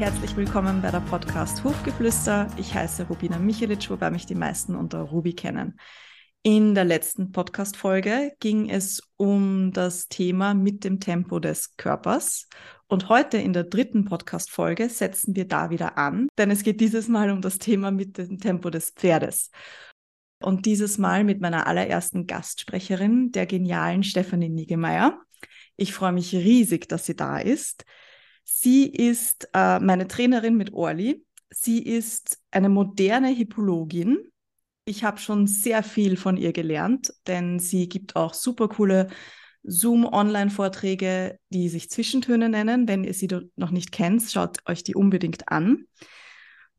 herzlich willkommen bei der Podcast Hofgeflüster. Ich heiße Rubina Michelic, wobei mich die meisten unter Ruby kennen. In der letzten Podcast-Folge ging es um das Thema mit dem Tempo des Körpers. Und heute in der dritten Podcast-Folge setzen wir da wieder an, denn es geht dieses Mal um das Thema mit dem Tempo des Pferdes. Und dieses Mal mit meiner allerersten Gastsprecherin, der genialen Stefanie Niggemeier. Ich freue mich riesig, dass sie da ist. Sie ist äh, meine Trainerin mit Orli. Sie ist eine moderne Hippologin ich habe schon sehr viel von ihr gelernt, denn sie gibt auch super coole Zoom-Online-Vorträge, die sich Zwischentöne nennen. Wenn ihr sie noch nicht kennt, schaut euch die unbedingt an.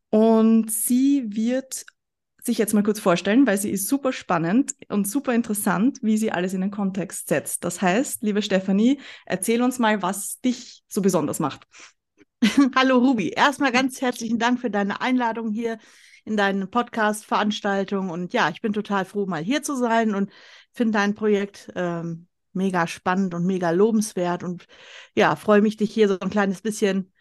Und sie wird sich jetzt mal kurz vorstellen, weil sie ist super spannend und super interessant, wie sie alles in den Kontext setzt. Das heißt, liebe Stefanie, erzähl uns mal, was dich so besonders macht. Hallo Ruby, erstmal ganz herzlichen Dank für deine Einladung hier in deinen Podcast-Veranstaltungen. Und ja, ich bin total froh, mal hier zu sein und finde dein Projekt ähm, mega spannend und mega lobenswert. Und ja, freue mich, dich hier so ein kleines bisschen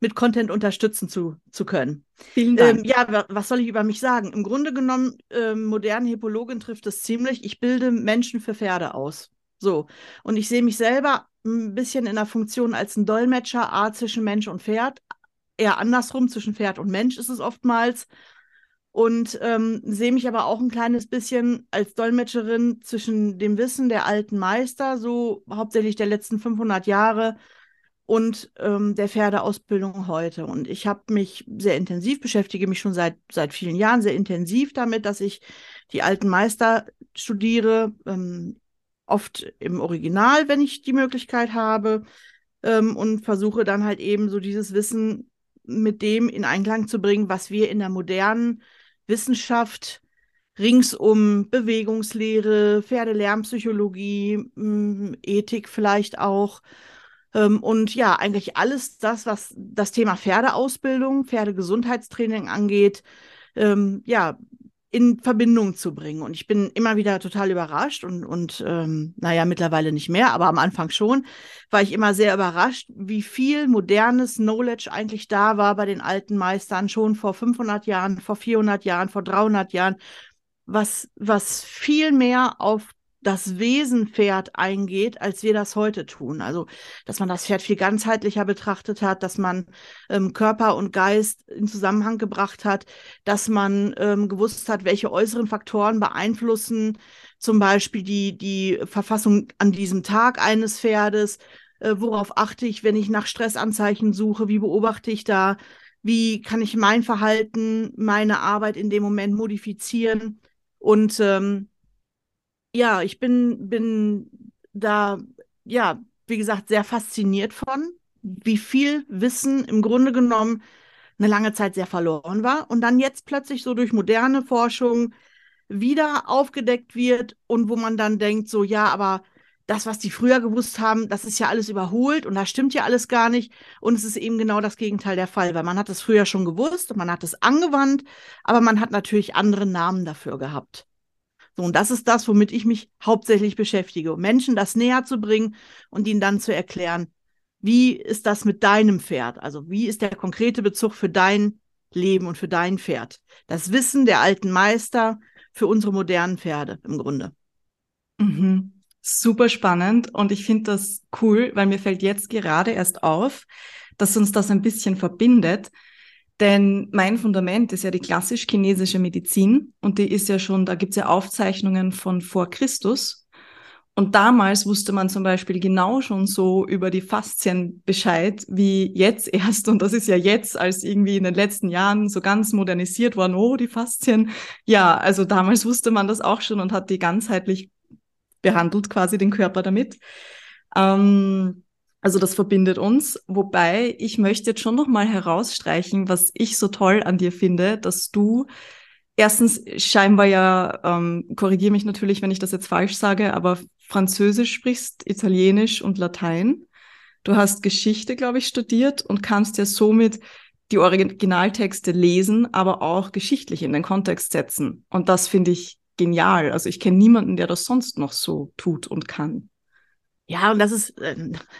mit Content unterstützen zu, zu können. Vielen Dank. Ähm, ja, was soll ich über mich sagen? Im Grunde genommen, ähm, moderne Hippologin trifft es ziemlich. Ich bilde Menschen für Pferde aus. So. Und ich sehe mich selber ein bisschen in der Funktion als ein Dolmetscher, A zwischen Mensch und Pferd. Eher andersrum, zwischen Pferd und Mensch ist es oftmals und ähm, sehe mich aber auch ein kleines bisschen als Dolmetscherin zwischen dem Wissen der alten Meister, so hauptsächlich der letzten 500 Jahre, und ähm, der Pferdeausbildung heute. Und ich habe mich sehr intensiv, beschäftige mich schon seit, seit vielen Jahren sehr intensiv damit, dass ich die alten Meister studiere, ähm, oft im Original, wenn ich die Möglichkeit habe, ähm, und versuche dann halt eben so dieses Wissen mit dem in Einklang zu bringen, was wir in der modernen Wissenschaft rings um Bewegungslehre, Pferdelärmpsychologie, mm, Ethik vielleicht auch. Ähm, und ja, eigentlich alles das, was das Thema Pferdeausbildung, Pferdegesundheitstraining angeht, ähm, ja, in Verbindung zu bringen. Und ich bin immer wieder total überrascht und, und ähm, naja, mittlerweile nicht mehr, aber am Anfang schon, war ich immer sehr überrascht, wie viel modernes Knowledge eigentlich da war bei den alten Meistern schon vor 500 Jahren, vor 400 Jahren, vor 300 Jahren, was, was viel mehr auf das Wesen Pferd eingeht, als wir das heute tun. Also, dass man das Pferd viel ganzheitlicher betrachtet hat, dass man ähm, Körper und Geist in Zusammenhang gebracht hat, dass man ähm, gewusst hat, welche äußeren Faktoren beeinflussen zum Beispiel die, die Verfassung an diesem Tag eines Pferdes. Äh, worauf achte ich, wenn ich nach Stressanzeichen suche? Wie beobachte ich da? Wie kann ich mein Verhalten, meine Arbeit in dem Moment modifizieren? Und ähm, ja, ich bin, bin da, ja, wie gesagt, sehr fasziniert von, wie viel Wissen im Grunde genommen eine lange Zeit sehr verloren war und dann jetzt plötzlich so durch moderne Forschung wieder aufgedeckt wird und wo man dann denkt, so, ja, aber das, was die früher gewusst haben, das ist ja alles überholt und das stimmt ja alles gar nicht. Und es ist eben genau das Gegenteil der Fall, weil man hat es früher schon gewusst und man hat es angewandt, aber man hat natürlich andere Namen dafür gehabt. So, und das ist das, womit ich mich hauptsächlich beschäftige, um Menschen das näher zu bringen und ihnen dann zu erklären, wie ist das mit deinem Pferd? Also wie ist der konkrete Bezug für dein Leben und für dein Pferd? Das Wissen der alten Meister für unsere modernen Pferde im Grunde. Mhm. Super spannend und ich finde das cool, weil mir fällt jetzt gerade erst auf, dass uns das ein bisschen verbindet, denn mein Fundament ist ja die klassisch-chinesische Medizin und die ist ja schon, da gibt es ja Aufzeichnungen von vor Christus. Und damals wusste man zum Beispiel genau schon so über die Faszien Bescheid, wie jetzt erst. Und das ist ja jetzt, als irgendwie in den letzten Jahren so ganz modernisiert worden, oh, die Faszien. Ja, also damals wusste man das auch schon und hat die ganzheitlich behandelt, quasi den Körper damit. Ähm, also das verbindet uns, wobei ich möchte jetzt schon noch mal herausstreichen, was ich so toll an dir finde, dass du erstens scheinbar ja, ähm, korrigiere mich natürlich, wenn ich das jetzt falsch sage, aber Französisch sprichst, Italienisch und Latein. Du hast Geschichte, glaube ich, studiert und kannst ja somit die Originaltexte lesen, aber auch geschichtlich in den Kontext setzen. Und das finde ich genial. Also ich kenne niemanden, der das sonst noch so tut und kann. Ja, und das ist, äh,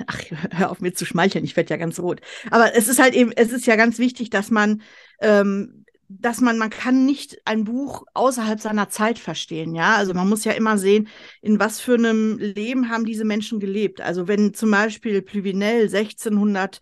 ach, hör auf mir zu schmeicheln, ich werde ja ganz rot. Aber es ist halt eben, es ist ja ganz wichtig, dass man, ähm, dass man, man kann nicht ein Buch außerhalb seiner Zeit verstehen, ja. Also man muss ja immer sehen, in was für einem Leben haben diese Menschen gelebt. Also wenn zum Beispiel Pluvinel 1600 äh,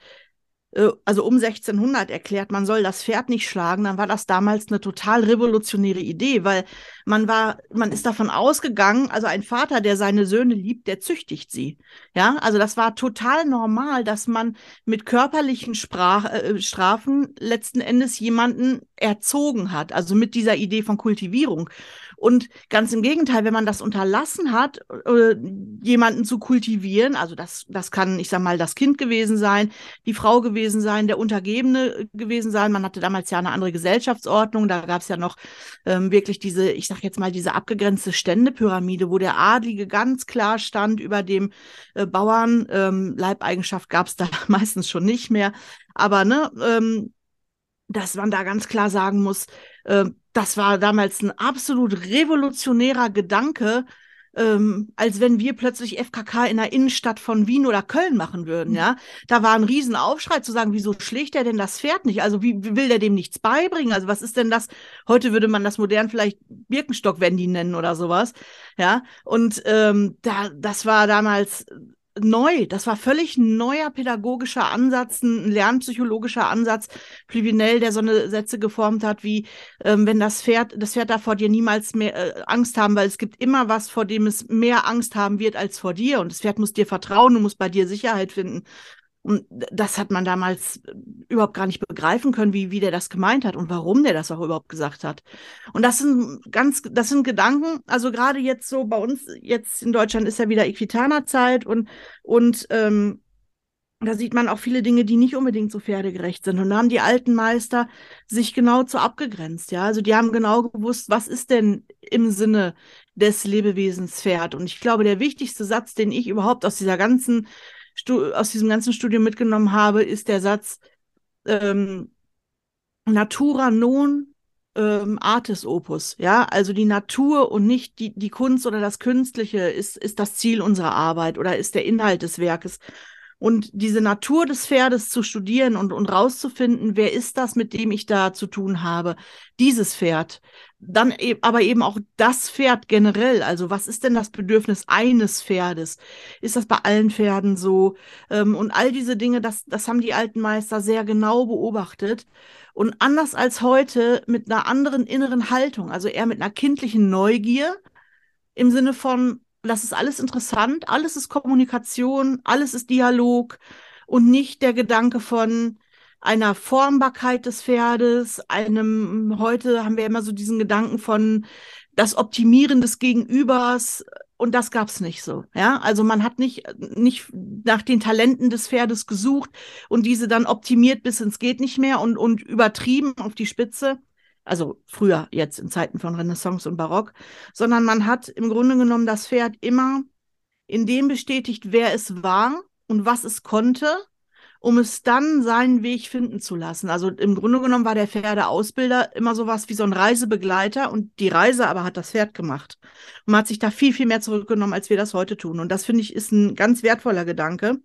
also um 1600 erklärt, man soll das Pferd nicht schlagen, dann war das damals eine total revolutionäre Idee, weil man war, man ist davon ausgegangen, also ein Vater, der seine Söhne liebt, der züchtigt sie. Ja, also das war total normal, dass man mit körperlichen Sprach, äh, Strafen letzten Endes jemanden erzogen hat, also mit dieser Idee von Kultivierung. Und ganz im Gegenteil, wenn man das unterlassen hat, äh, jemanden zu kultivieren, also das, das kann, ich sag mal, das Kind gewesen sein, die Frau gewesen sein, der Untergebene gewesen sein. Man hatte damals ja eine andere Gesellschaftsordnung. Da gab es ja noch ähm, wirklich diese, ich sag jetzt mal, diese abgegrenzte Ständepyramide, wo der Adlige ganz klar stand über dem äh, Bauern. Ähm, Leibeigenschaft gab es da meistens schon nicht mehr. Aber ne, ähm, dass man da ganz klar sagen muss, äh, das war damals ein absolut revolutionärer Gedanke, ähm, als wenn wir plötzlich FKK in der Innenstadt von Wien oder Köln machen würden, mhm. ja. Da war ein Riesenaufschrei zu sagen, wieso schlägt er denn das Pferd nicht? Also wie, wie will der dem nichts beibringen? Also was ist denn das? Heute würde man das modern vielleicht Birkenstock-Wendy nennen oder sowas, ja. Und ähm, da, das war damals neu. Das war völlig neuer pädagogischer Ansatz, ein lernpsychologischer Ansatz. Plivinel, der so eine Sätze geformt hat, wie ähm, wenn das Pferd, das Pferd darf vor dir niemals mehr äh, Angst haben, weil es gibt immer was, vor dem es mehr Angst haben wird als vor dir. Und das Pferd muss dir vertrauen und muss bei dir Sicherheit finden. Und das hat man damals äh, überhaupt gar nicht begreifen können, wie, wie der das gemeint hat und warum der das auch überhaupt gesagt hat. Und das sind ganz, das sind Gedanken, also gerade jetzt so bei uns, jetzt in Deutschland ist ja wieder Equitanerzeit und, und ähm, da sieht man auch viele Dinge, die nicht unbedingt so pferdegerecht sind. Und da haben die alten Meister sich genau zu abgegrenzt. Ja, also die haben genau gewusst, was ist denn im Sinne des Lebewesens Pferd. Und ich glaube, der wichtigste Satz, den ich überhaupt aus dieser ganzen aus diesem ganzen Studium mitgenommen habe, ist der Satz ähm, Natura non ähm, artis opus. Ja, also die Natur und nicht die, die Kunst oder das Künstliche ist, ist das Ziel unserer Arbeit oder ist der Inhalt des Werkes. Und diese Natur des Pferdes zu studieren und, und rauszufinden, wer ist das, mit dem ich da zu tun habe, dieses Pferd. Dann e aber eben auch das Pferd generell. Also was ist denn das Bedürfnis eines Pferdes? Ist das bei allen Pferden so? Ähm, und all diese Dinge, das, das haben die alten Meister sehr genau beobachtet. Und anders als heute mit einer anderen inneren Haltung, also eher mit einer kindlichen Neugier im Sinne von, das ist alles interessant, alles ist Kommunikation, alles ist Dialog und nicht der Gedanke von einer Formbarkeit des Pferdes, einem, heute haben wir immer so diesen Gedanken von das Optimieren des Gegenübers und das gab's nicht so. Ja, also man hat nicht, nicht nach den Talenten des Pferdes gesucht und diese dann optimiert bis ins geht nicht mehr und, und übertrieben auf die Spitze, also früher jetzt in Zeiten von Renaissance und Barock, sondern man hat im Grunde genommen das Pferd immer in dem bestätigt, wer es war und was es konnte, um es dann seinen Weg finden zu lassen. Also im Grunde genommen war der Pferdeausbilder immer sowas wie so ein Reisebegleiter und die Reise aber hat das Pferd gemacht. Und man hat sich da viel, viel mehr zurückgenommen, als wir das heute tun. Und das finde ich ist ein ganz wertvoller Gedanke.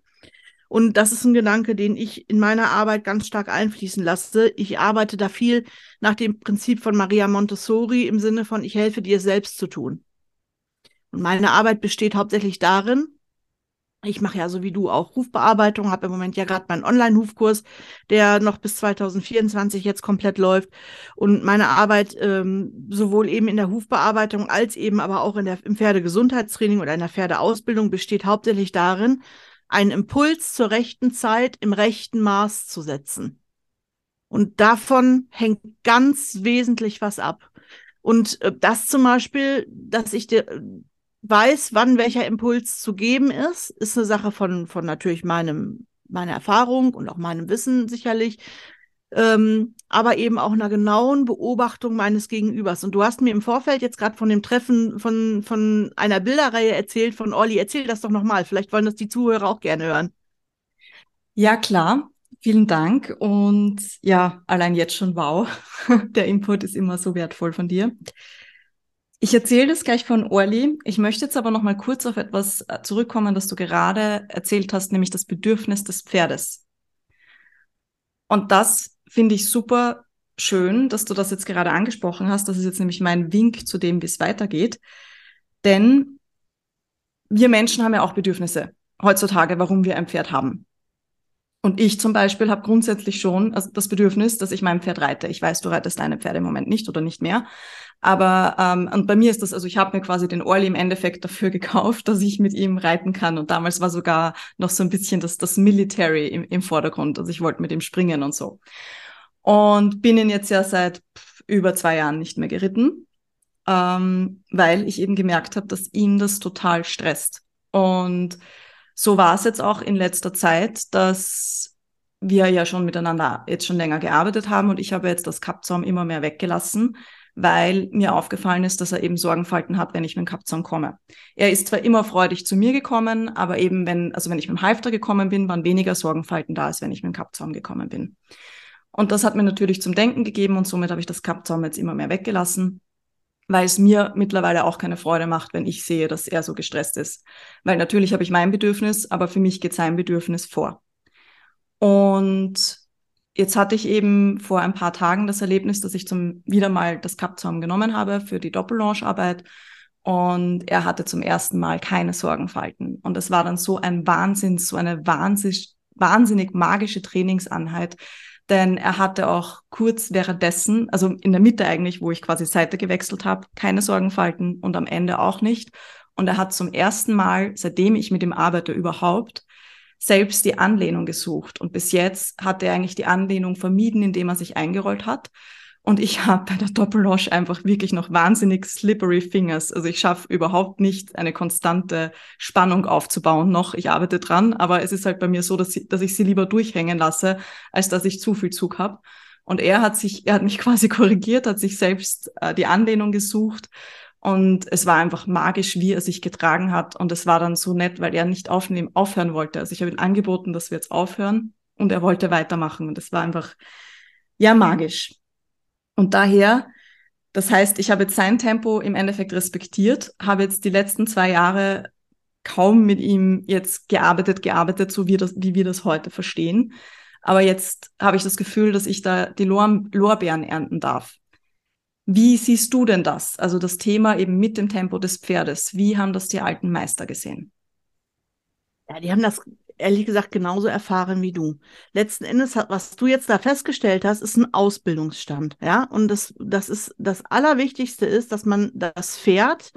Und das ist ein Gedanke, den ich in meiner Arbeit ganz stark einfließen lasse. Ich arbeite da viel nach dem Prinzip von Maria Montessori im Sinne von, ich helfe dir selbst zu tun. Und meine Arbeit besteht hauptsächlich darin, ich mache ja so wie du auch Hufbearbeitung, habe im Moment ja gerade meinen Online-Hufkurs, der noch bis 2024 jetzt komplett läuft. Und meine Arbeit ähm, sowohl eben in der Hufbearbeitung als eben aber auch in der, im Pferdegesundheitstraining oder in der Pferdeausbildung besteht hauptsächlich darin, einen Impuls zur rechten Zeit im rechten Maß zu setzen. Und davon hängt ganz wesentlich was ab. Und äh, das zum Beispiel, dass ich dir weiß, wann welcher Impuls zu geben ist, ist eine Sache von, von natürlich meinem, meiner Erfahrung und auch meinem Wissen sicherlich ähm, aber eben auch einer genauen Beobachtung meines Gegenübers. Und du hast mir im Vorfeld jetzt gerade von dem Treffen von, von einer Bilderreihe erzählt von Olli. Erzähl das doch nochmal. Vielleicht wollen das die Zuhörer auch gerne hören. Ja, klar. Vielen Dank. Und ja, allein jetzt schon wow. Der Input ist immer so wertvoll von dir. Ich erzähle das gleich von Orly. Ich möchte jetzt aber noch mal kurz auf etwas äh, zurückkommen, das du gerade erzählt hast, nämlich das Bedürfnis des Pferdes. Und das finde ich super schön, dass du das jetzt gerade angesprochen hast. Das ist jetzt nämlich mein Wink zu dem, wie es weitergeht. Denn wir Menschen haben ja auch Bedürfnisse heutzutage, warum wir ein Pferd haben. Und ich zum Beispiel habe grundsätzlich schon also das Bedürfnis, dass ich mein Pferd reite. Ich weiß, du reitest deine Pferde im Moment nicht oder nicht mehr. Aber ähm, und bei mir ist das, also ich habe mir quasi den Orly im Endeffekt dafür gekauft, dass ich mit ihm reiten kann. Und damals war sogar noch so ein bisschen das, das Military im, im Vordergrund. Also ich wollte mit ihm springen und so. Und bin ihn jetzt ja seit über zwei Jahren nicht mehr geritten, ähm, weil ich eben gemerkt habe, dass ihn das total stresst. Und so war es jetzt auch in letzter Zeit, dass wir ja schon miteinander jetzt schon länger gearbeitet haben und ich habe jetzt das Kappzaum immer mehr weggelassen, weil mir aufgefallen ist, dass er eben Sorgenfalten hat, wenn ich mit dem Kappzaum komme. Er ist zwar immer freudig zu mir gekommen, aber eben wenn, also wenn ich mit dem Halfter gekommen bin, waren weniger Sorgenfalten da, als wenn ich mit dem Kappzaum gekommen bin. Und das hat mir natürlich zum Denken gegeben und somit habe ich das Kappzaum jetzt immer mehr weggelassen weil es mir mittlerweile auch keine Freude macht, wenn ich sehe, dass er so gestresst ist. Weil natürlich habe ich mein Bedürfnis, aber für mich geht sein Bedürfnis vor. Und jetzt hatte ich eben vor ein paar Tagen das Erlebnis, dass ich zum wieder mal das Kappzaum genommen habe für die Doppellange-Arbeit und er hatte zum ersten Mal keine Sorgenfalten. Und es war dann so ein Wahnsinn, so eine wahnsinnig, wahnsinnig magische Trainingsanheit, denn er hatte auch kurz währenddessen, also in der Mitte eigentlich, wo ich quasi Seite gewechselt habe, keine Sorgenfalten und am Ende auch nicht. Und er hat zum ersten Mal, seitdem ich mit ihm arbeite überhaupt, selbst die Anlehnung gesucht. Und bis jetzt hat er eigentlich die Anlehnung vermieden, indem er sich eingerollt hat. Und ich habe bei der Doppellosch einfach wirklich noch wahnsinnig slippery fingers. Also ich schaffe überhaupt nicht eine konstante Spannung aufzubauen noch. Ich arbeite dran, aber es ist halt bei mir so, dass, sie, dass ich sie lieber durchhängen lasse, als dass ich zu viel Zug habe. Und er hat sich, er hat mich quasi korrigiert, hat sich selbst äh, die Anlehnung gesucht. Und es war einfach magisch, wie er sich getragen hat. Und es war dann so nett, weil er nicht aufnehmen, aufhören wollte. Also ich habe ihm angeboten, dass wir jetzt aufhören. Und er wollte weitermachen. Und es war einfach, ja, magisch. Und daher, das heißt, ich habe jetzt sein Tempo im Endeffekt respektiert, habe jetzt die letzten zwei Jahre kaum mit ihm jetzt gearbeitet, gearbeitet, so wie, das, wie wir das heute verstehen. Aber jetzt habe ich das Gefühl, dass ich da die Lor Lorbeeren ernten darf. Wie siehst du denn das? Also das Thema eben mit dem Tempo des Pferdes. Wie haben das die alten Meister gesehen? Ja, die haben das ehrlich gesagt genauso erfahren wie du. Letzten Endes, was du jetzt da festgestellt hast, ist ein Ausbildungsstand. Ja, und das, das ist das Allerwichtigste ist, dass man das Pferd,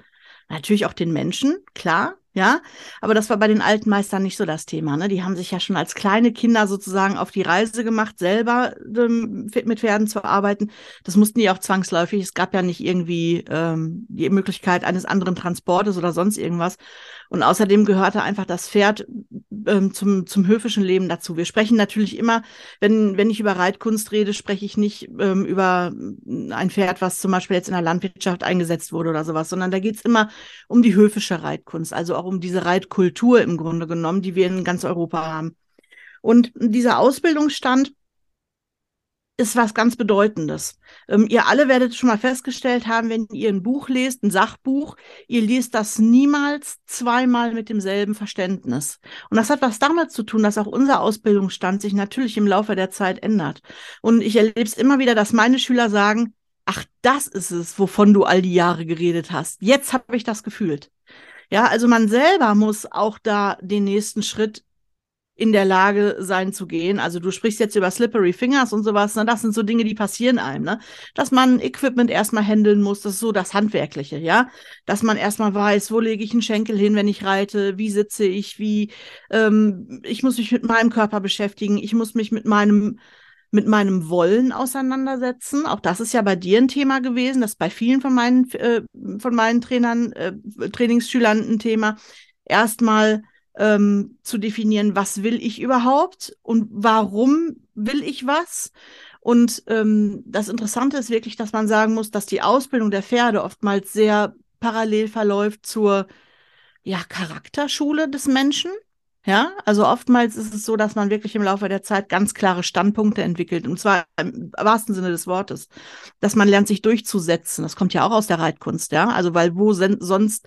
natürlich auch den Menschen, klar, ja, aber das war bei den alten Meistern nicht so das Thema. Ne? Die haben sich ja schon als kleine Kinder sozusagen auf die Reise gemacht, selber ähm, mit Pferden zu arbeiten. Das mussten die auch zwangsläufig. Es gab ja nicht irgendwie ähm, die Möglichkeit eines anderen Transportes oder sonst irgendwas. Und außerdem gehörte einfach das Pferd ähm, zum, zum höfischen Leben dazu. Wir sprechen natürlich immer, wenn, wenn ich über Reitkunst rede, spreche ich nicht ähm, über ein Pferd, was zum Beispiel jetzt in der Landwirtschaft eingesetzt wurde oder sowas, sondern da geht's immer um die höfische Reitkunst, also auch um diese Reitkultur im Grunde genommen, die wir in ganz Europa haben. Und dieser Ausbildungsstand, ist was ganz Bedeutendes. Ähm, ihr alle werdet schon mal festgestellt haben, wenn ihr ein Buch lest, ein Sachbuch, ihr liest das niemals zweimal mit demselben Verständnis. Und das hat was damit zu tun, dass auch unser Ausbildungsstand sich natürlich im Laufe der Zeit ändert. Und ich erlebe es immer wieder, dass meine Schüler sagen, ach, das ist es, wovon du all die Jahre geredet hast. Jetzt habe ich das gefühlt. Ja, also man selber muss auch da den nächsten Schritt in der Lage sein zu gehen. Also du sprichst jetzt über Slippery Fingers und sowas, ne? das sind so Dinge, die passieren einem, ne? Dass man Equipment erstmal handeln muss, das ist so das Handwerkliche, ja? Dass man erstmal weiß, wo lege ich einen Schenkel hin, wenn ich reite, wie sitze ich, wie, ähm, ich muss mich mit meinem Körper beschäftigen, ich muss mich mit meinem mit meinem Wollen auseinandersetzen. Auch das ist ja bei dir ein Thema gewesen, das ist bei vielen von meinen, äh, von meinen Trainern, äh, Trainingsschülern ein Thema. Erstmal ähm, zu definieren, was will ich überhaupt und warum will ich was. Und ähm, das Interessante ist wirklich, dass man sagen muss, dass die Ausbildung der Pferde oftmals sehr parallel verläuft zur ja, Charakterschule des Menschen. Ja, also oftmals ist es so, dass man wirklich im Laufe der Zeit ganz klare Standpunkte entwickelt. Und zwar im wahrsten Sinne des Wortes. Dass man lernt, sich durchzusetzen. Das kommt ja auch aus der Reitkunst, ja. Also, weil wo sonst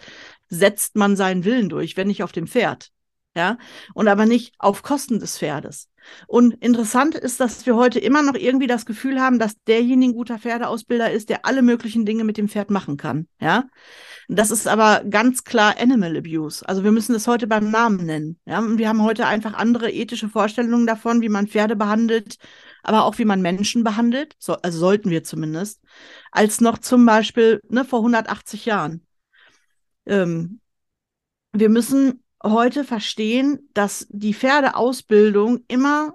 setzt man seinen Willen durch, wenn nicht auf dem Pferd? Ja. Und aber nicht auf Kosten des Pferdes. Und interessant ist, dass wir heute immer noch irgendwie das Gefühl haben, dass derjenige ein guter Pferdeausbilder ist, der alle möglichen Dinge mit dem Pferd machen kann. Ja. Das ist aber ganz klar Animal Abuse. Also wir müssen das heute beim Namen nennen. Ja, und wir haben heute einfach andere ethische Vorstellungen davon, wie man Pferde behandelt, aber auch wie man Menschen behandelt. So, also sollten wir zumindest, als noch zum Beispiel ne, vor 180 Jahren. Ähm, wir müssen heute verstehen, dass die Pferdeausbildung immer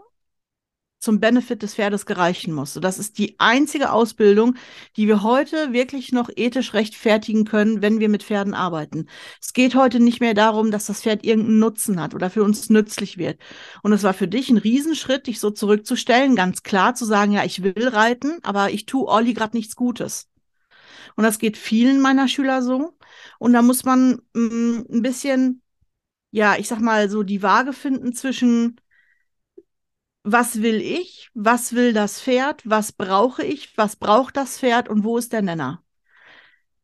zum Benefit des Pferdes gereichen muss. Das ist die einzige Ausbildung, die wir heute wirklich noch ethisch rechtfertigen können, wenn wir mit Pferden arbeiten. Es geht heute nicht mehr darum, dass das Pferd irgendeinen Nutzen hat oder für uns nützlich wird. Und es war für dich ein Riesenschritt, dich so zurückzustellen, ganz klar zu sagen, ja, ich will reiten, aber ich tue Olli gerade nichts Gutes. Und das geht vielen meiner Schüler so. Und da muss man mh, mm, ein bisschen, ja, ich sag mal, so die Waage finden zwischen was will ich, was will das Pferd, was brauche ich, was braucht das Pferd und wo ist der Nenner.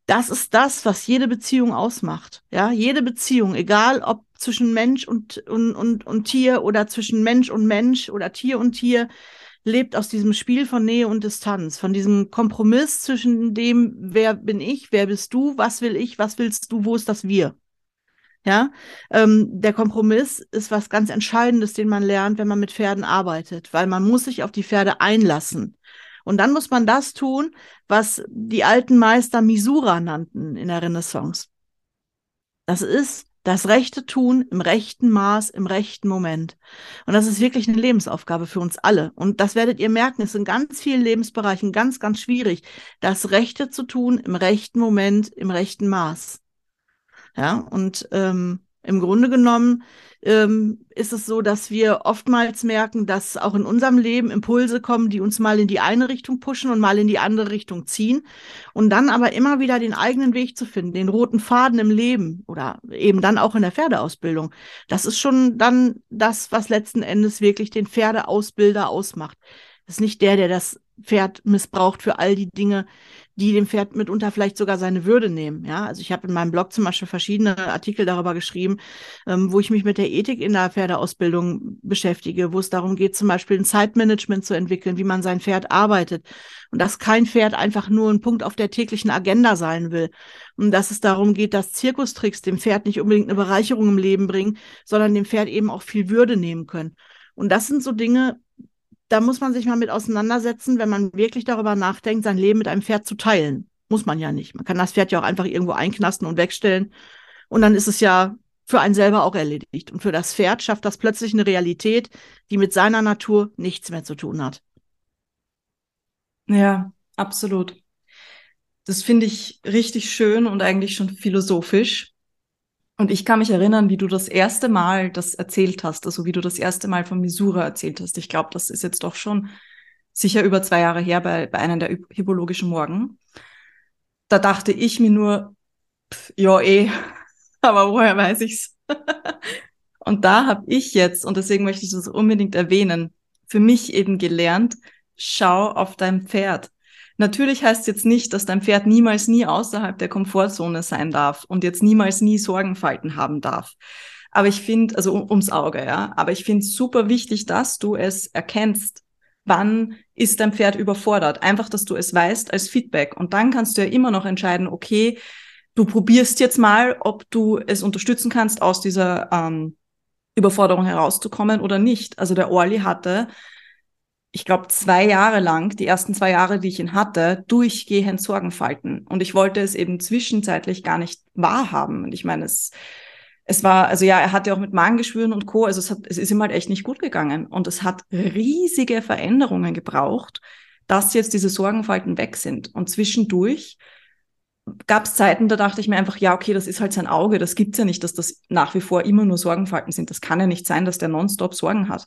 Das ist das, was jede Beziehung ausmacht. Ja, jede Beziehung, egal ob zwischen Mensch und, und, und, und Tier oder zwischen Mensch und Mensch oder Tier und Tier, lebt aus diesem Spiel von Nähe und Distanz, von diesem Kompromiss zwischen dem, wer bin ich, wer bist du, was will ich, was willst du, wo ist das Wir. Ja, ähm, der Kompromiss ist was ganz Entscheidendes, den man lernt, wenn man mit Pferden arbeitet, weil man muss sich auf die Pferde einlassen. Und dann muss man das tun, was die alten Meister Misura nannten in der Renaissance. Das ist das Rechte tun im rechten Maß, im rechten Moment. Und das ist wirklich eine Lebensaufgabe für uns alle. Und das werdet ihr merken, es ist in ganz vielen Lebensbereichen ganz, ganz schwierig, das Rechte zu tun im rechten Moment, im rechten Maß. Ja, und ähm, im Grunde genommen ähm, ist es so, dass wir oftmals merken, dass auch in unserem Leben Impulse kommen, die uns mal in die eine Richtung pushen und mal in die andere Richtung ziehen. Und dann aber immer wieder den eigenen Weg zu finden, den roten Faden im Leben oder eben dann auch in der Pferdeausbildung. Das ist schon dann das, was letzten Endes wirklich den Pferdeausbilder ausmacht. Das ist nicht der, der das Pferd missbraucht für all die Dinge, die dem Pferd mitunter vielleicht sogar seine Würde nehmen. Ja, also ich habe in meinem Blog zum Beispiel verschiedene Artikel darüber geschrieben, ähm, wo ich mich mit der Ethik in der Pferdeausbildung beschäftige, wo es darum geht, zum Beispiel ein Zeitmanagement zu entwickeln, wie man sein Pferd arbeitet und dass kein Pferd einfach nur ein Punkt auf der täglichen Agenda sein will und dass es darum geht, dass Zirkustricks dem Pferd nicht unbedingt eine Bereicherung im Leben bringen, sondern dem Pferd eben auch viel Würde nehmen können. Und das sind so Dinge, da muss man sich mal mit auseinandersetzen, wenn man wirklich darüber nachdenkt, sein Leben mit einem Pferd zu teilen. Muss man ja nicht. Man kann das Pferd ja auch einfach irgendwo einknasten und wegstellen. Und dann ist es ja für einen selber auch erledigt. Und für das Pferd schafft das plötzlich eine Realität, die mit seiner Natur nichts mehr zu tun hat. Ja, absolut. Das finde ich richtig schön und eigentlich schon philosophisch. Und ich kann mich erinnern, wie du das erste Mal das erzählt hast, also wie du das erste Mal von Misura erzählt hast. Ich glaube, das ist jetzt doch schon sicher über zwei Jahre her bei, bei einem der hypologischen Morgen. Da dachte ich mir nur, pff, ja eh, aber woher weiß ich's? und da habe ich jetzt, und deswegen möchte ich das unbedingt erwähnen, für mich eben gelernt, schau auf dein Pferd. Natürlich heißt es jetzt nicht, dass dein Pferd niemals nie außerhalb der Komfortzone sein darf und jetzt niemals nie Sorgenfalten haben darf. Aber ich finde, also um, ums Auge, ja, aber ich finde es super wichtig, dass du es erkennst, wann ist dein Pferd überfordert. Einfach, dass du es weißt als Feedback. Und dann kannst du ja immer noch entscheiden, okay, du probierst jetzt mal, ob du es unterstützen kannst, aus dieser ähm, Überforderung herauszukommen oder nicht. Also der Orly hatte ich glaube, zwei Jahre lang, die ersten zwei Jahre, die ich ihn hatte, durchgehend Sorgenfalten. Und ich wollte es eben zwischenzeitlich gar nicht wahrhaben. Und ich meine, es, es war, also ja, er hatte auch mit Magengeschwüren und Co. Also es, hat, es ist ihm halt echt nicht gut gegangen. Und es hat riesige Veränderungen gebraucht, dass jetzt diese Sorgenfalten weg sind. Und zwischendurch gab es Zeiten, da dachte ich mir einfach, ja, okay, das ist halt sein Auge, das gibt's ja nicht, dass das nach wie vor immer nur Sorgenfalten sind. Das kann ja nicht sein, dass der nonstop Sorgen hat.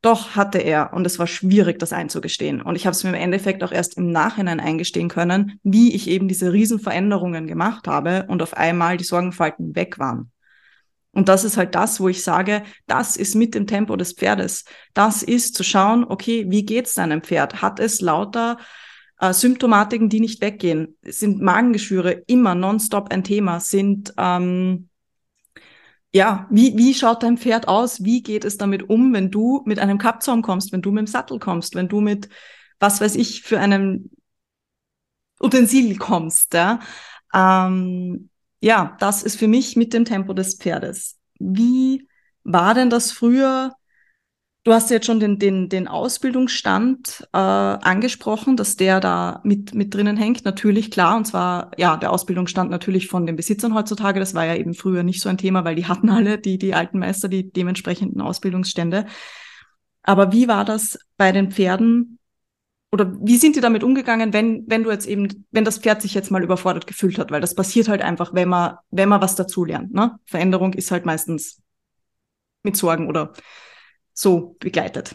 Doch hatte er und es war schwierig, das einzugestehen. Und ich habe es mir im Endeffekt auch erst im Nachhinein eingestehen können, wie ich eben diese Riesenveränderungen gemacht habe und auf einmal die Sorgenfalten weg waren. Und das ist halt das, wo ich sage, das ist mit dem Tempo des Pferdes. Das ist zu schauen, okay, wie geht's deinem Pferd? Hat es lauter äh, Symptomatiken, die nicht weggehen? Sind Magengeschwüre immer nonstop ein Thema? Sind ähm, ja, wie, wie schaut dein Pferd aus? Wie geht es damit um, wenn du mit einem Kappzaum kommst, wenn du mit dem Sattel kommst, wenn du mit, was weiß ich, für einem Utensil kommst, ja? Ähm, ja, das ist für mich mit dem Tempo des Pferdes. Wie war denn das früher Du hast jetzt schon den, den, den Ausbildungsstand äh, angesprochen, dass der da mit, mit drinnen hängt. Natürlich, klar. Und zwar, ja, der Ausbildungsstand natürlich von den Besitzern heutzutage. Das war ja eben früher nicht so ein Thema, weil die hatten alle, die, die alten Meister, die dementsprechenden Ausbildungsstände. Aber wie war das bei den Pferden? Oder wie sind die damit umgegangen, wenn, wenn du jetzt eben, wenn das Pferd sich jetzt mal überfordert gefühlt hat? Weil das passiert halt einfach, wenn man, wenn man was dazulernt. Ne? Veränderung ist halt meistens mit Sorgen oder so begleitet?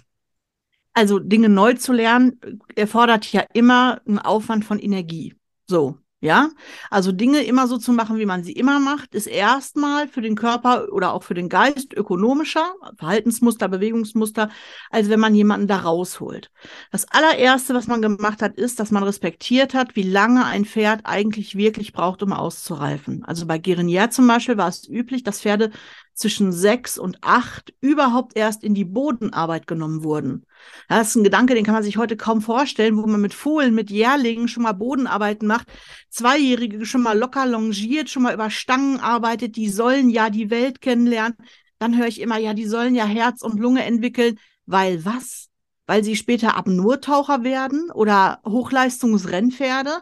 Also Dinge neu zu lernen erfordert ja immer einen Aufwand von Energie. So, ja, also Dinge immer so zu machen, wie man sie immer macht, ist erstmal für den Körper oder auch für den Geist ökonomischer, Verhaltensmuster, Bewegungsmuster, als wenn man jemanden da rausholt. Das allererste, was man gemacht hat, ist, dass man respektiert hat, wie lange ein Pferd eigentlich wirklich braucht, um auszureifen. Also bei Gerinier zum Beispiel war es üblich, dass Pferde zwischen sechs und acht überhaupt erst in die Bodenarbeit genommen wurden. Das ist ein Gedanke, den kann man sich heute kaum vorstellen, wo man mit Fohlen, mit Jährlingen schon mal Bodenarbeiten macht, Zweijährige schon mal locker longiert, schon mal über Stangen arbeitet, die sollen ja die Welt kennenlernen. Dann höre ich immer, ja, die sollen ja Herz und Lunge entwickeln, weil was? Weil sie später Apnoe-Taucher werden oder Hochleistungsrennpferde?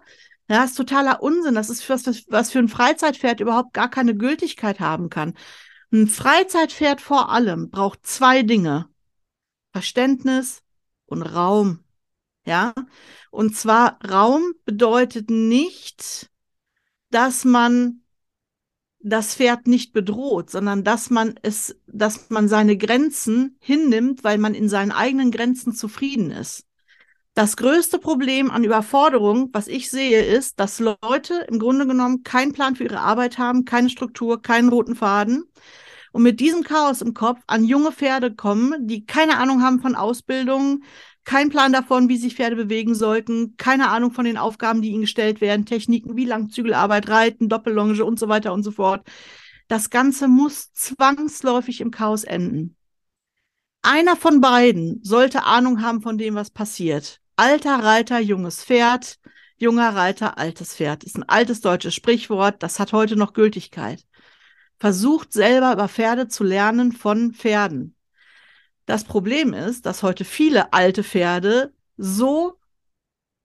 Ja, das ist totaler Unsinn. Das ist was, was für ein Freizeitpferd überhaupt gar keine Gültigkeit haben kann. Ein Freizeitpferd vor allem braucht zwei Dinge. Verständnis und Raum. Ja, und zwar Raum bedeutet nicht, dass man das Pferd nicht bedroht, sondern dass man es, dass man seine Grenzen hinnimmt, weil man in seinen eigenen Grenzen zufrieden ist. Das größte Problem an Überforderung, was ich sehe, ist, dass Leute im Grunde genommen keinen Plan für ihre Arbeit haben, keine Struktur, keinen roten Faden und mit diesem Chaos im Kopf an junge Pferde kommen, die keine Ahnung haben von Ausbildung, keinen Plan davon, wie sich Pferde bewegen sollten, keine Ahnung von den Aufgaben, die ihnen gestellt werden, Techniken wie Langzügelarbeit, Reiten, Doppellonge und so weiter und so fort. Das Ganze muss zwangsläufig im Chaos enden. Einer von beiden sollte Ahnung haben von dem, was passiert. Alter Reiter, junges Pferd, junger Reiter, altes Pferd. Ist ein altes deutsches Sprichwort, das hat heute noch Gültigkeit versucht selber über Pferde zu lernen von Pferden. Das Problem ist, dass heute viele alte Pferde so,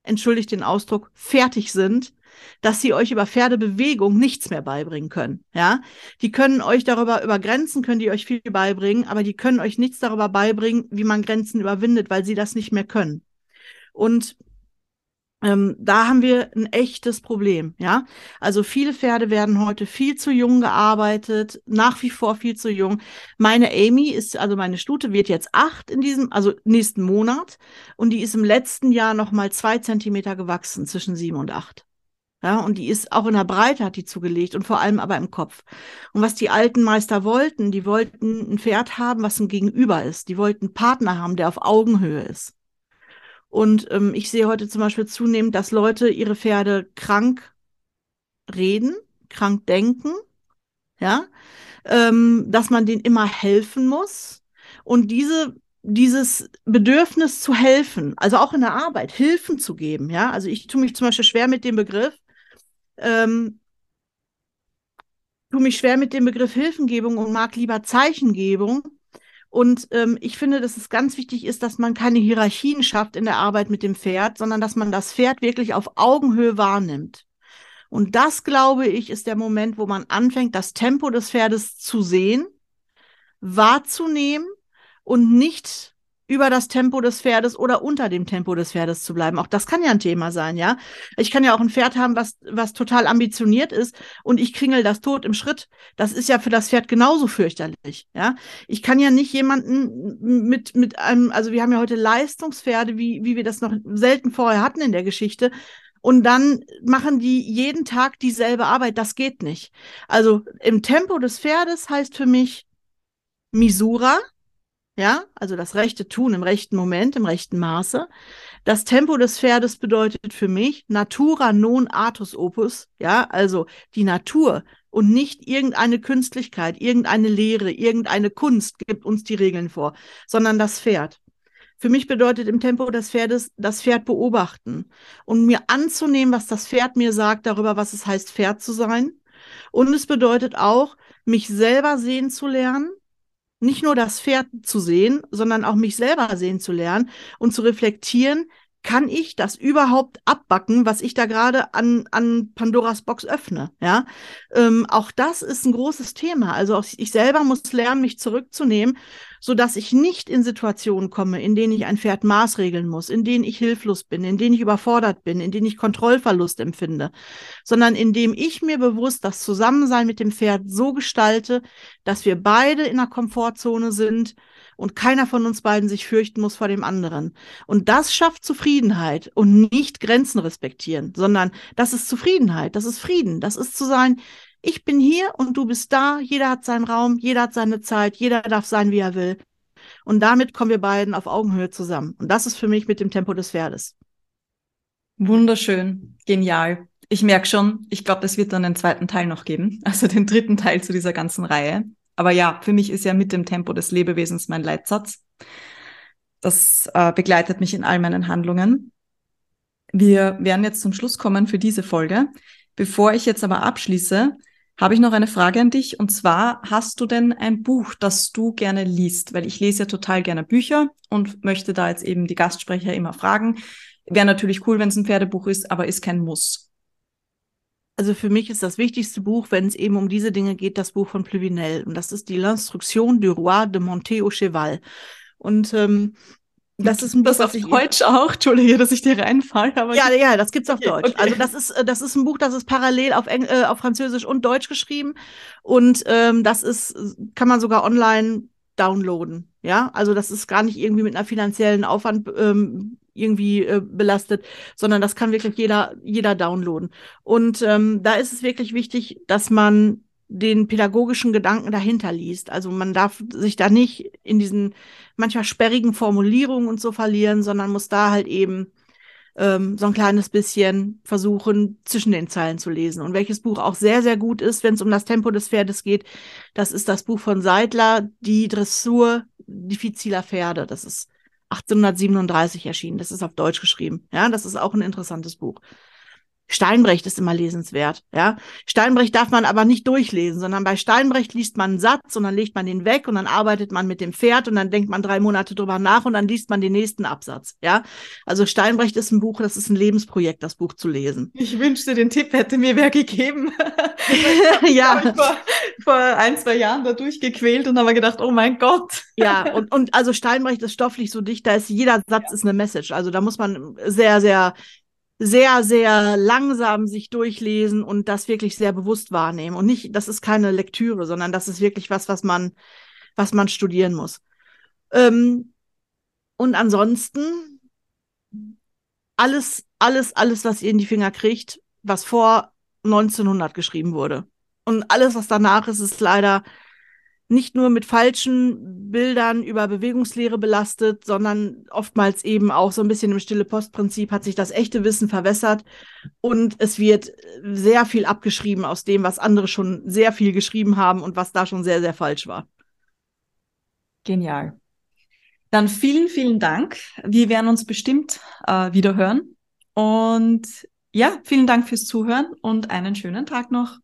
entschuldigt den Ausdruck, fertig sind, dass sie euch über Pferdebewegung nichts mehr beibringen können. Ja, die können euch darüber über Grenzen können die euch viel beibringen, aber die können euch nichts darüber beibringen, wie man Grenzen überwindet, weil sie das nicht mehr können. Und ähm, da haben wir ein echtes Problem, ja. Also viele Pferde werden heute viel zu jung gearbeitet, nach wie vor viel zu jung. Meine Amy ist, also meine Stute wird jetzt acht in diesem, also nächsten Monat und die ist im letzten Jahr noch mal zwei Zentimeter gewachsen zwischen sieben und acht. Ja, und die ist auch in der Breite hat die zugelegt und vor allem aber im Kopf. Und was die alten Meister wollten, die wollten ein Pferd haben, was ein Gegenüber ist. Die wollten einen Partner haben, der auf Augenhöhe ist. Und ähm, ich sehe heute zum Beispiel zunehmend, dass Leute ihre Pferde krank reden, krank denken, ja, ähm, dass man denen immer helfen muss. Und diese dieses Bedürfnis zu helfen, also auch in der Arbeit, Hilfen zu geben, ja. Also ich tue mich zum Beispiel schwer mit dem Begriff, ähm, tue mich schwer mit dem Begriff Hilfengebung und mag lieber Zeichengebung, und ähm, ich finde, dass es ganz wichtig ist, dass man keine Hierarchien schafft in der Arbeit mit dem Pferd, sondern dass man das Pferd wirklich auf Augenhöhe wahrnimmt. Und das, glaube ich, ist der Moment, wo man anfängt, das Tempo des Pferdes zu sehen, wahrzunehmen und nicht über das Tempo des Pferdes oder unter dem Tempo des Pferdes zu bleiben. Auch das kann ja ein Thema sein, ja. Ich kann ja auch ein Pferd haben, was, was total ambitioniert ist und ich kringel das tot im Schritt. Das ist ja für das Pferd genauso fürchterlich, ja. Ich kann ja nicht jemanden mit, mit einem, also wir haben ja heute Leistungspferde, wie, wie wir das noch selten vorher hatten in der Geschichte. und dann machen die jeden Tag dieselbe Arbeit. Das geht nicht. Also im Tempo des Pferdes heißt für mich Misura, ja, also das rechte Tun im rechten Moment, im rechten Maße. Das Tempo des Pferdes bedeutet für mich Natura non artus opus, ja, also die Natur und nicht irgendeine Künstlichkeit, irgendeine Lehre, irgendeine Kunst gibt uns die Regeln vor, sondern das Pferd. Für mich bedeutet im Tempo des Pferdes das Pferd beobachten und mir anzunehmen, was das Pferd mir sagt darüber, was es heißt, Pferd zu sein. Und es bedeutet auch, mich selber sehen zu lernen, nicht nur das Pferd zu sehen, sondern auch mich selber sehen zu lernen und zu reflektieren, kann ich das überhaupt abbacken, was ich da gerade an, an Pandoras Box öffne? Ja, ähm, auch das ist ein großes Thema. Also ich selber muss lernen, mich zurückzunehmen, so dass ich nicht in Situationen komme, in denen ich ein Pferd maßregeln muss, in denen ich hilflos bin, in denen ich überfordert bin, in denen ich Kontrollverlust empfinde, sondern indem ich mir bewusst das Zusammensein mit dem Pferd so gestalte, dass wir beide in der Komfortzone sind, und keiner von uns beiden sich fürchten muss vor dem anderen. Und das schafft Zufriedenheit und nicht Grenzen respektieren, sondern das ist Zufriedenheit, das ist Frieden, das ist zu sein, ich bin hier und du bist da, jeder hat seinen Raum, jeder hat seine Zeit, jeder darf sein, wie er will. Und damit kommen wir beiden auf Augenhöhe zusammen. Und das ist für mich mit dem Tempo des Pferdes. Wunderschön, genial. Ich merke schon, ich glaube, es wird dann einen zweiten Teil noch geben, also den dritten Teil zu dieser ganzen Reihe. Aber ja, für mich ist ja mit dem Tempo des Lebewesens mein Leitsatz. Das äh, begleitet mich in all meinen Handlungen. Wir werden jetzt zum Schluss kommen für diese Folge. Bevor ich jetzt aber abschließe, habe ich noch eine Frage an dich. Und zwar, hast du denn ein Buch, das du gerne liest? Weil ich lese ja total gerne Bücher und möchte da jetzt eben die Gastsprecher immer fragen. Wäre natürlich cool, wenn es ein Pferdebuch ist, aber ist kein Muss. Also für mich ist das wichtigste Buch, wenn es eben um diese Dinge geht, das Buch von Pluvinel. Und das ist die L'Instruction du Roi de Monté au Cheval. Und ähm, das ist ein Buch, das auf Deutsch auch. Entschuldige, dass ich dir reinfalle. Aber ja, ja, das gibt's auf okay, Deutsch. Okay. Also das ist, das ist ein Buch, das ist parallel auf, Eng äh, auf Französisch und Deutsch geschrieben. Und ähm, das ist, kann man sogar online downloaden. Ja, also das ist gar nicht irgendwie mit einer finanziellen Aufwand ähm, irgendwie äh, belastet, sondern das kann wirklich jeder, jeder downloaden. Und ähm, da ist es wirklich wichtig, dass man den pädagogischen Gedanken dahinter liest. Also man darf sich da nicht in diesen manchmal sperrigen Formulierungen und so verlieren, sondern muss da halt eben ähm, so ein kleines bisschen versuchen, zwischen den Zeilen zu lesen. Und welches Buch auch sehr, sehr gut ist, wenn es um das Tempo des Pferdes geht, das ist das Buch von Seidler, Die Dressur diffiziler Pferde. Das ist 1837 erschienen. Das ist auf Deutsch geschrieben. Ja, das ist auch ein interessantes Buch. Steinbrecht ist immer lesenswert, ja. Steinbrecht darf man aber nicht durchlesen, sondern bei Steinbrecht liest man einen Satz und dann legt man den weg und dann arbeitet man mit dem Pferd und dann denkt man drei Monate drüber nach und dann liest man den nächsten Absatz, ja. Also Steinbrecht ist ein Buch, das ist ein Lebensprojekt, das Buch zu lesen. Ich wünschte, den Tipp hätte mir wer gegeben. ja. Vor, vor ein, zwei Jahren da durchgequält und habe gedacht, oh mein Gott. ja, und, und also Steinbrecht ist stofflich so dicht, da ist jeder Satz ja. ist eine Message. Also da muss man sehr, sehr sehr, sehr langsam sich durchlesen und das wirklich sehr bewusst wahrnehmen. Und nicht, das ist keine Lektüre, sondern das ist wirklich was, was man, was man studieren muss. Ähm, und ansonsten alles, alles, alles, was ihr in die Finger kriegt, was vor 1900 geschrieben wurde. Und alles, was danach ist, ist leider nicht nur mit falschen Bildern über Bewegungslehre belastet, sondern oftmals eben auch so ein bisschen im stille Postprinzip hat sich das echte Wissen verwässert und es wird sehr viel abgeschrieben aus dem, was andere schon sehr viel geschrieben haben und was da schon sehr, sehr falsch war. Genial. Dann vielen, vielen Dank. Wir werden uns bestimmt äh, wieder hören. Und ja, vielen Dank fürs Zuhören und einen schönen Tag noch.